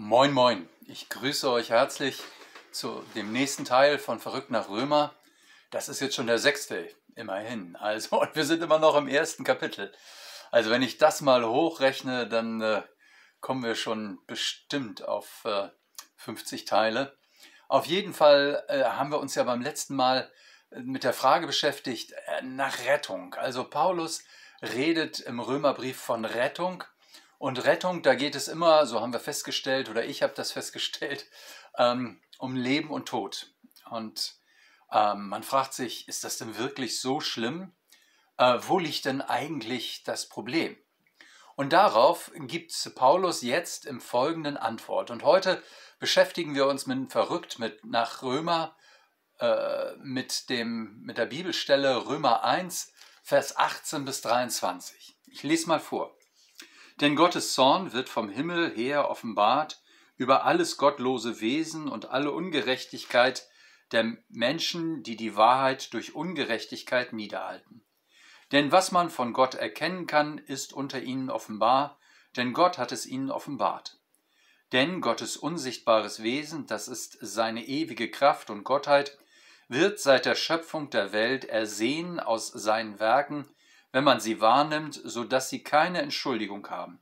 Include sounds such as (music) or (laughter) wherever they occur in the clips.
Moin, moin. Ich grüße euch herzlich zu dem nächsten Teil von Verrückt nach Römer. Das ist jetzt schon der sechste, immerhin. Also, und (laughs) wir sind immer noch im ersten Kapitel. Also, wenn ich das mal hochrechne, dann äh, kommen wir schon bestimmt auf äh, 50 Teile. Auf jeden Fall äh, haben wir uns ja beim letzten Mal äh, mit der Frage beschäftigt äh, nach Rettung. Also, Paulus redet im Römerbrief von Rettung und Rettung, da geht es immer, so haben wir festgestellt, oder ich habe das (laughs) festgestellt, ähm, um Leben und Tod. Und ähm, man fragt sich, ist das denn wirklich so schlimm? Äh, wo liegt denn eigentlich das Problem? Und darauf gibt Paulus jetzt im Folgenden Antwort. Und heute beschäftigen wir uns mit verrückt mit nach Römer äh, mit dem mit der Bibelstelle Römer 1 Vers 18 bis 23. Ich lese mal vor. Denn Gottes Zorn wird vom Himmel her offenbart über alles gottlose Wesen und alle Ungerechtigkeit der Menschen, die die Wahrheit durch Ungerechtigkeit niederhalten. Denn was man von Gott erkennen kann, ist unter ihnen offenbar, denn Gott hat es ihnen offenbart. Denn Gottes unsichtbares Wesen, das ist seine ewige Kraft und Gottheit, wird seit der Schöpfung der Welt ersehen aus seinen Werken, wenn man sie wahrnimmt, so dass sie keine Entschuldigung haben.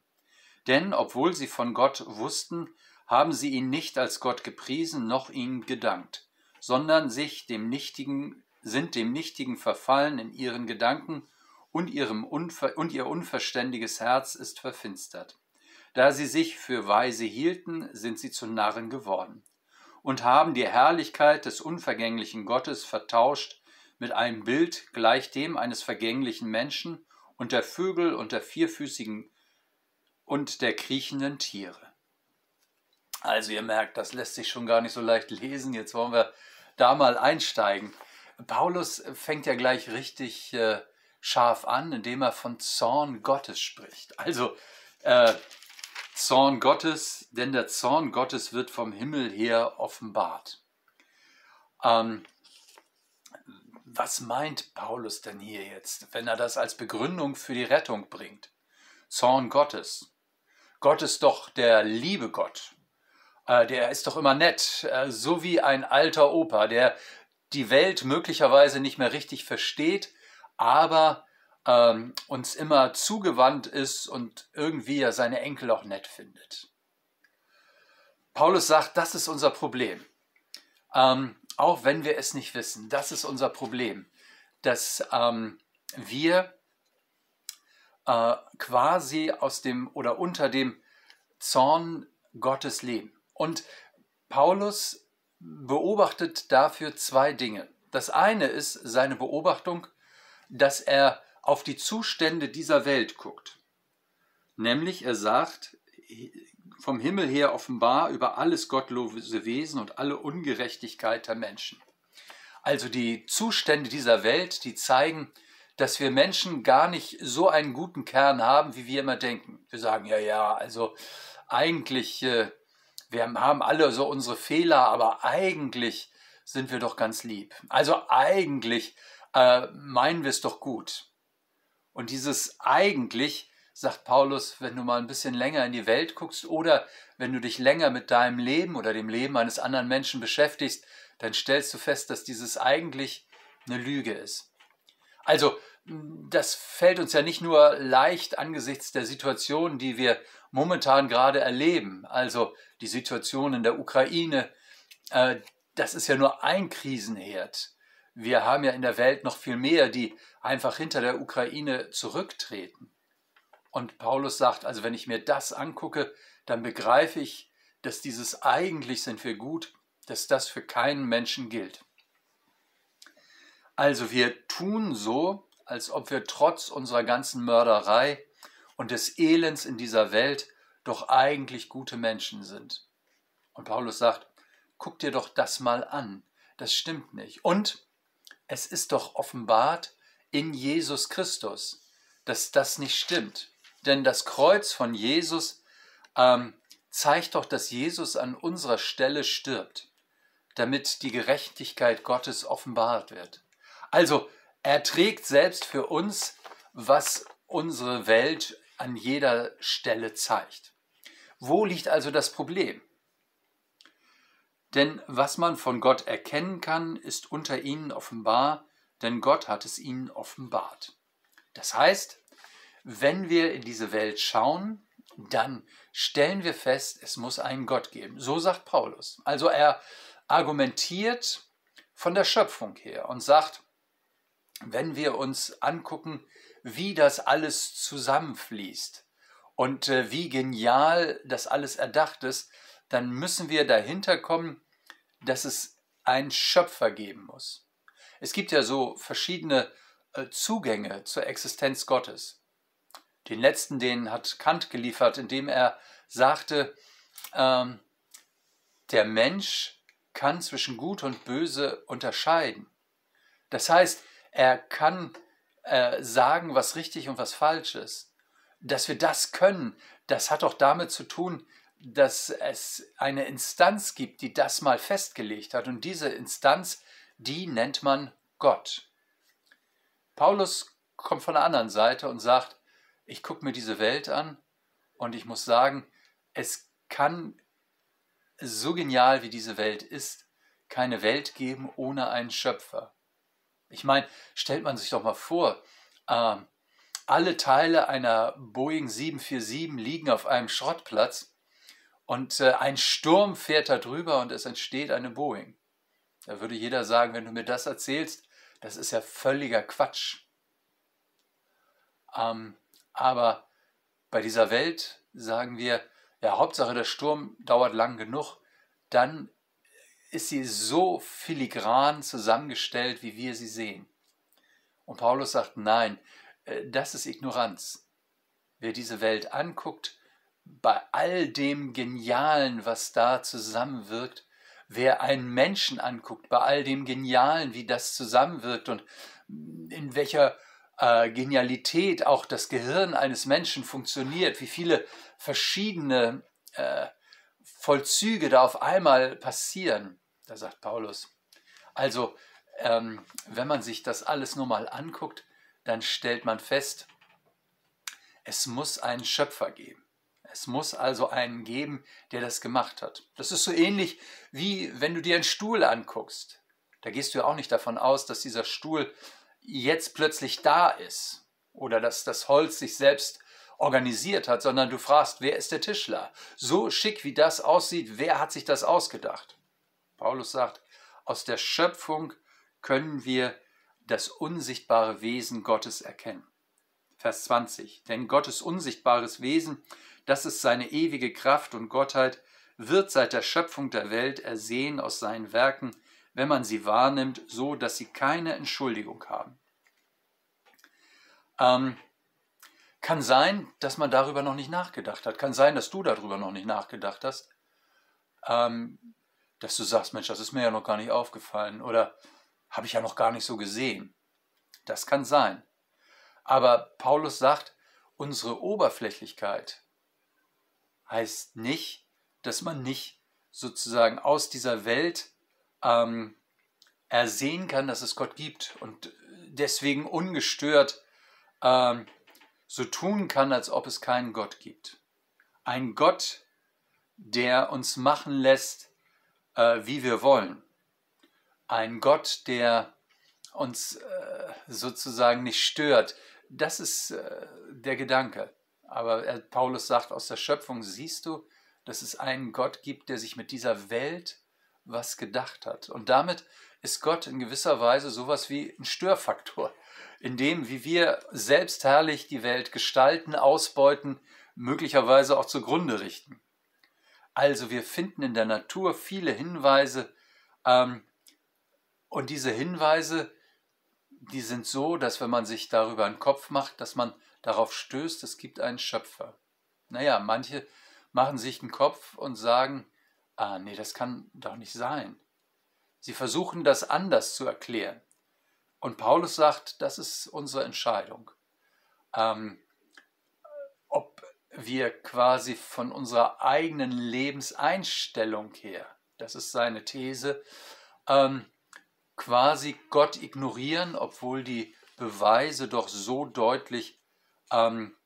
Denn obwohl sie von Gott wussten, haben sie ihn nicht als Gott gepriesen, noch ihm gedankt, sondern sich dem Nichtigen, sind dem Nichtigen verfallen in ihren Gedanken und, ihrem Unver und ihr unverständiges Herz ist verfinstert. Da sie sich für weise hielten, sind sie zu Narren geworden und haben die Herrlichkeit des unvergänglichen Gottes vertauscht mit einem Bild gleich dem eines vergänglichen Menschen und der Vögel und der vierfüßigen und der kriechenden Tiere. Also ihr merkt, das lässt sich schon gar nicht so leicht lesen. Jetzt wollen wir da mal einsteigen. Paulus fängt ja gleich richtig äh, scharf an, indem er von Zorn Gottes spricht. Also äh, Zorn Gottes, denn der Zorn Gottes wird vom Himmel her offenbart. Ähm, was meint Paulus denn hier jetzt, wenn er das als Begründung für die Rettung bringt? Zorn Gottes. Gott ist doch der liebe Gott. Äh, der ist doch immer nett, äh, so wie ein alter Opa, der die Welt möglicherweise nicht mehr richtig versteht, aber ähm, uns immer zugewandt ist und irgendwie ja seine Enkel auch nett findet. Paulus sagt, das ist unser Problem. Ähm, auch wenn wir es nicht wissen. Das ist unser Problem, dass ähm, wir äh, quasi aus dem oder unter dem Zorn Gottes leben. Und Paulus beobachtet dafür zwei Dinge. Das eine ist seine Beobachtung, dass er auf die Zustände dieser Welt guckt. Nämlich er sagt, vom Himmel her offenbar über alles gottlose Wesen und alle Ungerechtigkeit der Menschen. Also die Zustände dieser Welt, die zeigen, dass wir Menschen gar nicht so einen guten Kern haben, wie wir immer denken. Wir sagen, ja, ja, also eigentlich, äh, wir haben alle so unsere Fehler, aber eigentlich sind wir doch ganz lieb. Also eigentlich äh, meinen wir es doch gut. Und dieses eigentlich sagt Paulus, wenn du mal ein bisschen länger in die Welt guckst oder wenn du dich länger mit deinem Leben oder dem Leben eines anderen Menschen beschäftigst, dann stellst du fest, dass dieses eigentlich eine Lüge ist. Also, das fällt uns ja nicht nur leicht angesichts der Situation, die wir momentan gerade erleben, also die Situation in der Ukraine, äh, das ist ja nur ein Krisenherd. Wir haben ja in der Welt noch viel mehr, die einfach hinter der Ukraine zurücktreten. Und Paulus sagt, also wenn ich mir das angucke, dann begreife ich, dass dieses eigentlich sind wir gut, dass das für keinen Menschen gilt. Also wir tun so, als ob wir trotz unserer ganzen Mörderei und des Elends in dieser Welt doch eigentlich gute Menschen sind. Und Paulus sagt, guck dir doch das mal an, das stimmt nicht. Und es ist doch offenbart in Jesus Christus, dass das nicht stimmt. Denn das Kreuz von Jesus ähm, zeigt doch, dass Jesus an unserer Stelle stirbt, damit die Gerechtigkeit Gottes offenbart wird. Also er trägt selbst für uns, was unsere Welt an jeder Stelle zeigt. Wo liegt also das Problem? Denn was man von Gott erkennen kann, ist unter ihnen offenbar, denn Gott hat es ihnen offenbart. Das heißt, wenn wir in diese Welt schauen, dann stellen wir fest, es muss einen Gott geben. So sagt Paulus. Also er argumentiert von der Schöpfung her und sagt, wenn wir uns angucken, wie das alles zusammenfließt und äh, wie genial das alles erdacht ist, dann müssen wir dahinter kommen, dass es einen Schöpfer geben muss. Es gibt ja so verschiedene äh, Zugänge zur Existenz Gottes. Den letzten, den hat Kant geliefert, indem er sagte, ähm, der Mensch kann zwischen Gut und Böse unterscheiden. Das heißt, er kann äh, sagen, was richtig und was falsch ist. Dass wir das können, das hat auch damit zu tun, dass es eine Instanz gibt, die das mal festgelegt hat. Und diese Instanz, die nennt man Gott. Paulus kommt von der anderen Seite und sagt, ich gucke mir diese Welt an und ich muss sagen, es kann so genial wie diese Welt ist, keine Welt geben ohne einen Schöpfer. Ich meine, stellt man sich doch mal vor, äh, alle Teile einer Boeing 747 liegen auf einem Schrottplatz und äh, ein Sturm fährt da drüber und es entsteht eine Boeing. Da würde jeder sagen, wenn du mir das erzählst, das ist ja völliger Quatsch. Ähm, aber bei dieser Welt sagen wir, ja, Hauptsache der Sturm dauert lang genug, dann ist sie so filigran zusammengestellt, wie wir sie sehen. Und Paulus sagt, nein, äh, das ist Ignoranz. Wer diese Welt anguckt, bei all dem Genialen, was da zusammenwirkt, wer einen Menschen anguckt, bei all dem Genialen, wie das zusammenwirkt und in welcher äh, Genialität auch das Gehirn eines Menschen funktioniert, wie viele verschiedene äh, Vollzüge da auf einmal passieren, da sagt Paulus. Also, ähm, wenn man sich das alles nur mal anguckt, dann stellt man fest, es muss einen Schöpfer geben. Es muss also einen geben, der das gemacht hat. Das ist so ähnlich wie wenn du dir einen Stuhl anguckst. Da gehst du ja auch nicht davon aus, dass dieser Stuhl jetzt plötzlich da ist oder dass das Holz sich selbst organisiert hat, sondern du fragst, wer ist der Tischler? So schick wie das aussieht, wer hat sich das ausgedacht? Paulus sagt, aus der Schöpfung können wir das unsichtbare Wesen Gottes erkennen. Vers 20. Denn Gottes unsichtbares Wesen das ist seine ewige Kraft und Gottheit, wird seit der Schöpfung der Welt ersehen aus seinen Werken, wenn man sie wahrnimmt, so dass sie keine Entschuldigung haben. Ähm, kann sein, dass man darüber noch nicht nachgedacht hat. Kann sein, dass du darüber noch nicht nachgedacht hast. Ähm, dass du sagst, Mensch, das ist mir ja noch gar nicht aufgefallen oder habe ich ja noch gar nicht so gesehen. Das kann sein. Aber Paulus sagt, unsere Oberflächlichkeit, heißt nicht, dass man nicht sozusagen aus dieser Welt ähm, ersehen kann, dass es Gott gibt und deswegen ungestört ähm, so tun kann, als ob es keinen Gott gibt. Ein Gott, der uns machen lässt, äh, wie wir wollen. Ein Gott, der uns äh, sozusagen nicht stört. Das ist äh, der Gedanke. Aber Paulus sagt, aus der Schöpfung siehst du, dass es einen Gott gibt, der sich mit dieser Welt was gedacht hat. Und damit ist Gott in gewisser Weise sowas wie ein Störfaktor, in dem, wie wir selbstherrlich die Welt gestalten, ausbeuten, möglicherweise auch zugrunde richten. Also wir finden in der Natur viele Hinweise ähm, und diese Hinweise, die sind so, dass wenn man sich darüber einen Kopf macht, dass man darauf stößt, es gibt einen Schöpfer. Naja, manche machen sich den Kopf und sagen, ah nee, das kann doch nicht sein. Sie versuchen das anders zu erklären. Und Paulus sagt, das ist unsere Entscheidung. Ähm, ob wir quasi von unserer eigenen Lebenseinstellung her, das ist seine These, ähm, quasi Gott ignorieren, obwohl die Beweise doch so deutlich ähm,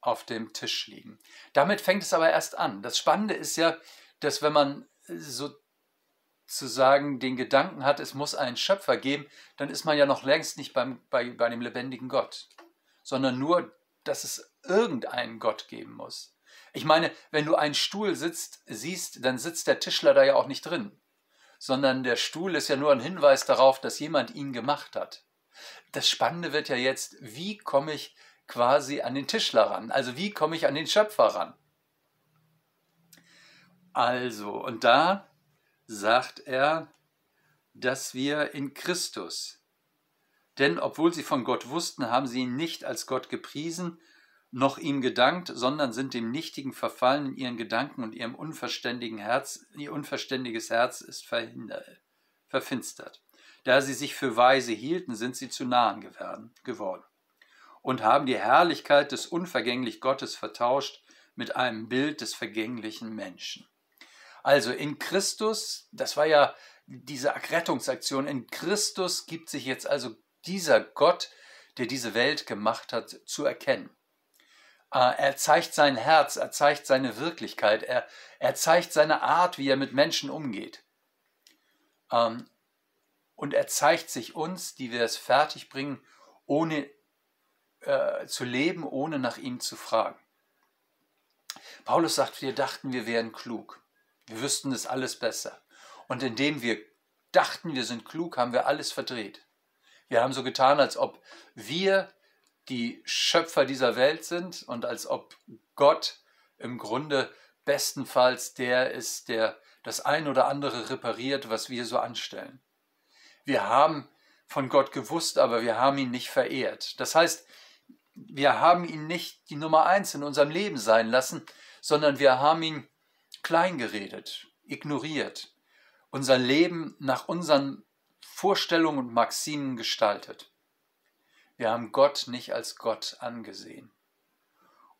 auf dem Tisch liegen. Damit fängt es aber erst an. Das Spannende ist ja, dass wenn man sozusagen den Gedanken hat, es muss einen Schöpfer geben, dann ist man ja noch längst nicht beim, bei, bei dem lebendigen Gott, sondern nur, dass es irgendeinen Gott geben muss. Ich meine, wenn du einen Stuhl sitzt, siehst, dann sitzt der Tischler da ja auch nicht drin, sondern der Stuhl ist ja nur ein Hinweis darauf, dass jemand ihn gemacht hat. Das Spannende wird ja jetzt, wie komme ich quasi an den Tischler ran? Also wie komme ich an den Schöpfer ran? Also, und da sagt er, dass wir in Christus, denn obwohl sie von Gott wussten, haben sie ihn nicht als Gott gepriesen, noch ihm gedankt, sondern sind dem Nichtigen verfallen in ihren Gedanken und ihrem unverständigen Herz, ihr unverständiges Herz ist verfinstert. Da sie sich für weise hielten, sind sie zu Nahen geworden und haben die Herrlichkeit des unvergänglich Gottes vertauscht mit einem Bild des vergänglichen Menschen. Also in Christus, das war ja diese Rettungsaktion, in Christus gibt sich jetzt also dieser Gott, der diese Welt gemacht hat, zu erkennen. Äh, er zeigt sein Herz, er zeigt seine Wirklichkeit, er, er zeigt seine Art, wie er mit Menschen umgeht. Ähm, und er zeigt sich uns, die wir es fertigbringen, ohne äh, zu leben, ohne nach ihm zu fragen. Paulus sagt, wir dachten, wir wären klug. Wir wüssten es alles besser. Und indem wir dachten, wir sind klug, haben wir alles verdreht. Wir haben so getan, als ob wir die Schöpfer dieser Welt sind und als ob Gott im Grunde bestenfalls der ist, der das ein oder andere repariert, was wir so anstellen. Wir haben von Gott gewusst, aber wir haben ihn nicht verehrt. Das heißt, wir haben ihn nicht die Nummer eins in unserem Leben sein lassen, sondern wir haben ihn kleingeredet, ignoriert, unser Leben nach unseren Vorstellungen und Maximen gestaltet. Wir haben Gott nicht als Gott angesehen.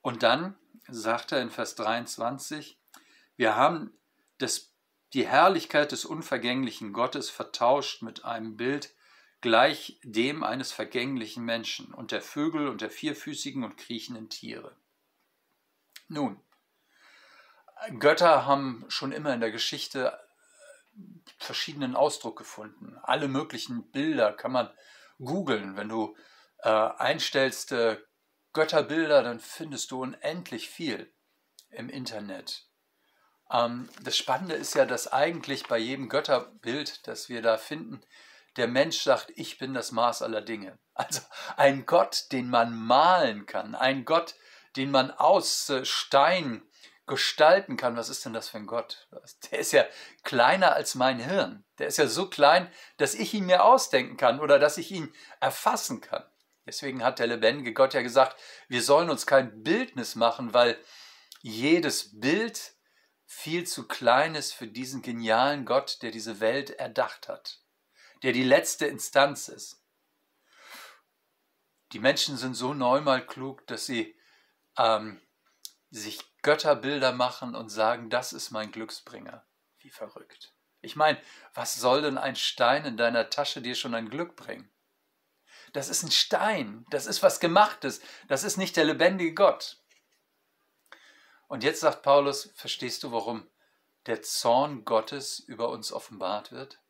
Und dann sagt er in Vers 23, wir haben das, die Herrlichkeit des unvergänglichen Gottes vertauscht mit einem Bild gleich dem eines vergänglichen Menschen und der Vögel und der vierfüßigen und kriechenden Tiere. Nun, Götter haben schon immer in der Geschichte verschiedenen Ausdruck gefunden. Alle möglichen Bilder kann man googeln. Wenn du äh, einstellst äh, Götterbilder, dann findest du unendlich viel im Internet. Ähm, das Spannende ist ja, dass eigentlich bei jedem Götterbild, das wir da finden, der Mensch sagt, ich bin das Maß aller Dinge. (laughs) Also ein Gott, den man malen kann, ein Gott, den man aus äh, Stein gestalten kann. Was ist denn das für ein Gott? Der ist ja kleiner als mein Hirn. Der ist ja so klein, dass ich ihn mir ausdenken kann oder dass ich ihn erfassen kann. Deswegen hat der lebendige Gott ja gesagt, wir sollen uns kein Bildnis machen, weil jedes Bild viel zu klein ist für diesen genialen Gott, der diese Welt erdacht hat, der die letzte Instanz ist. Die Menschen sind so neunmal klug, dass sie ähm, sich Götterbilder machen und sagen, das ist mein Glücksbringer. Wie verrückt. Ich meine, was soll denn ein Stein in deiner Tasche dir schon ein Glück bringen? Das ist ein Stein, das ist was Gemachtes, das ist nicht der lebendige Gott. Und jetzt sagt Paulus, verstehst du, warum der Zorn Gottes über uns offenbart wird?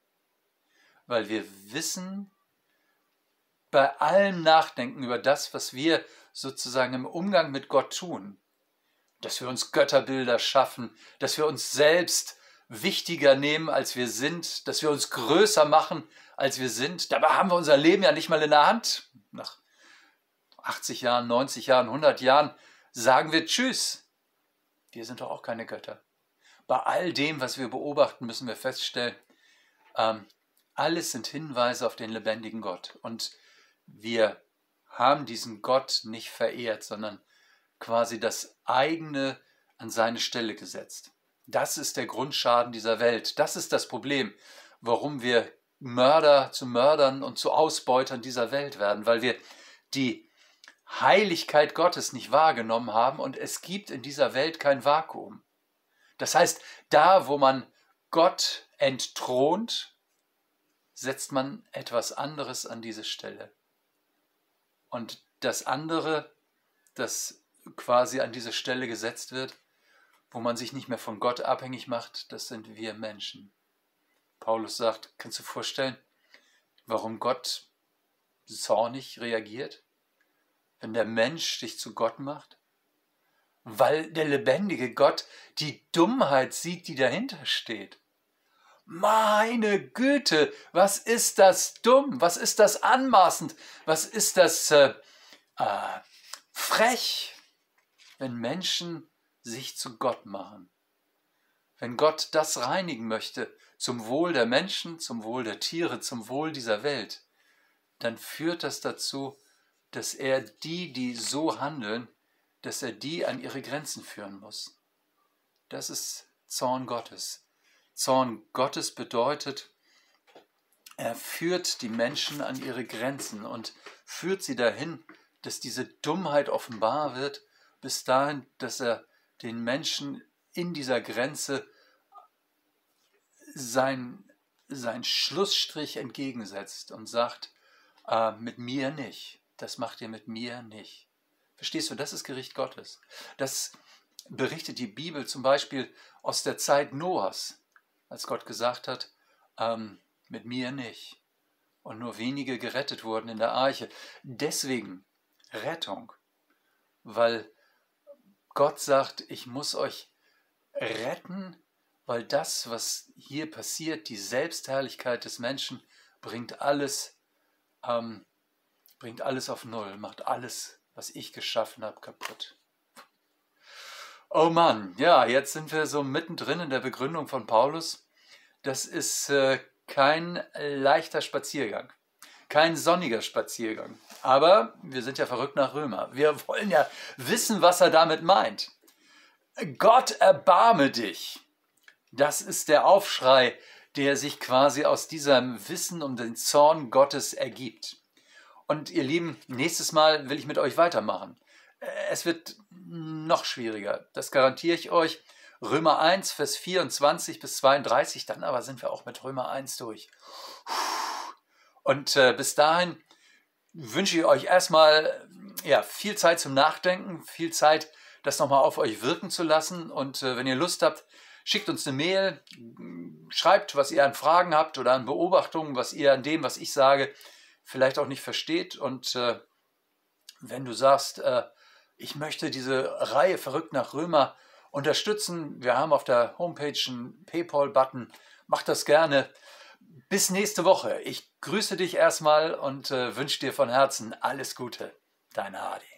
Weil wir wissen, bei allem Nachdenken über das, was wir sozusagen im Umgang mit Gott tun, dass wir uns Götterbilder schaffen, dass wir uns selbst wichtiger nehmen, als wir sind, dass wir uns größer machen, als wir sind. Dabei haben wir unser Leben ja nicht mal in der Hand. Nach 80 Jahren, 90 Jahren, 100 Jahren sagen wir Tschüss. Wir sind doch auch keine Götter. Bei all dem, was wir beobachten, müssen wir feststellen, ähm, alles sind Hinweise auf den lebendigen Gott. Und wir haben diesen Gott nicht verehrt, sondern quasi das eigene an seine Stelle gesetzt. Das ist der Grundschaden dieser Welt. Das ist das Problem, warum wir Mörder zu Mördern und zu Ausbeutern dieser Welt werden, weil wir die Heiligkeit Gottes nicht wahrgenommen haben und es gibt in dieser Welt kein Vakuum. Das heißt, da, wo man Gott entthront, setzt man etwas anderes an diese Stelle. Und das andere, das quasi an diese Stelle gesetzt wird, wo man sich nicht mehr von Gott abhängig macht, das sind wir Menschen. Paulus sagt, kannst du vorstellen, warum Gott zornig reagiert, wenn der Mensch dich zu Gott macht? Weil der lebendige Gott die Dummheit sieht, die dahinter steht. Meine Güte, was ist das dumm? Was ist das anmaßend? Was ist das äh, äh, frech, wenn Menschen sich zu Gott machen? Wenn Gott das reinigen möchte zum Wohl der Menschen, zum Wohl der Tiere, zum Wohl dieser Welt, dann führt das dazu, dass er die, die so handeln, dass er die an ihre Grenzen führen muss. Das ist Zorn Gottes. Zorn Gottes bedeutet, er führt die Menschen an ihre Grenzen und führt sie dahin, dass diese Dummheit offenbar wird, bis dahin, dass er den Menschen in dieser Grenze sein, sein Schlussstrich entgegensetzt und sagt, äh, mit mir nicht, das macht ihr mit mir nicht. Verstehst du, das ist Gericht Gottes. Das berichtet die Bibel zum Beispiel aus der Zeit Noahs als Gott gesagt hat, ähm, mit mir nicht. Und nur wenige gerettet wurden in der Arche. Deswegen Rettung, weil Gott sagt, ich muss euch retten, weil das, was hier passiert, die Selbstherrlichkeit des Menschen, bringt alles, ähm, bringt alles auf Null, macht alles, was ich geschaffen habe, kaputt. Oh Mann, ja, jetzt sind wir so mittendrin in der Begründung von Paulus. Das ist äh, kein leichter Spaziergang, kein sonniger Spaziergang. Aber wir sind ja verrückt nach Römer. Wir wollen ja wissen, was er damit meint. Gott erbarme dich. Das ist der Aufschrei, der sich quasi aus diesem Wissen um den Zorn Gottes ergibt. Und ihr Lieben, nächstes Mal will ich mit euch weitermachen. Es wird noch schwieriger, das garantiere ich euch. Römer 1, Vers 24 bis 32, dann aber sind wir auch mit Römer 1 durch. Und äh, bis dahin wünsche ich euch erstmal ja, viel Zeit zum Nachdenken, viel Zeit, das nochmal auf euch wirken zu lassen. Und äh, wenn ihr Lust habt, schickt uns eine Mail, schreibt, was ihr an Fragen habt oder an Beobachtungen, was ihr an dem, was ich sage, vielleicht auch nicht versteht. Und äh, wenn du sagst, äh, ich möchte diese Reihe verrückt nach Römer unterstützen. Wir haben auf der Homepage einen PayPal-Button. Mach das gerne. Bis nächste Woche. Ich grüße dich erstmal und äh, wünsche dir von Herzen alles Gute. Dein Hardy.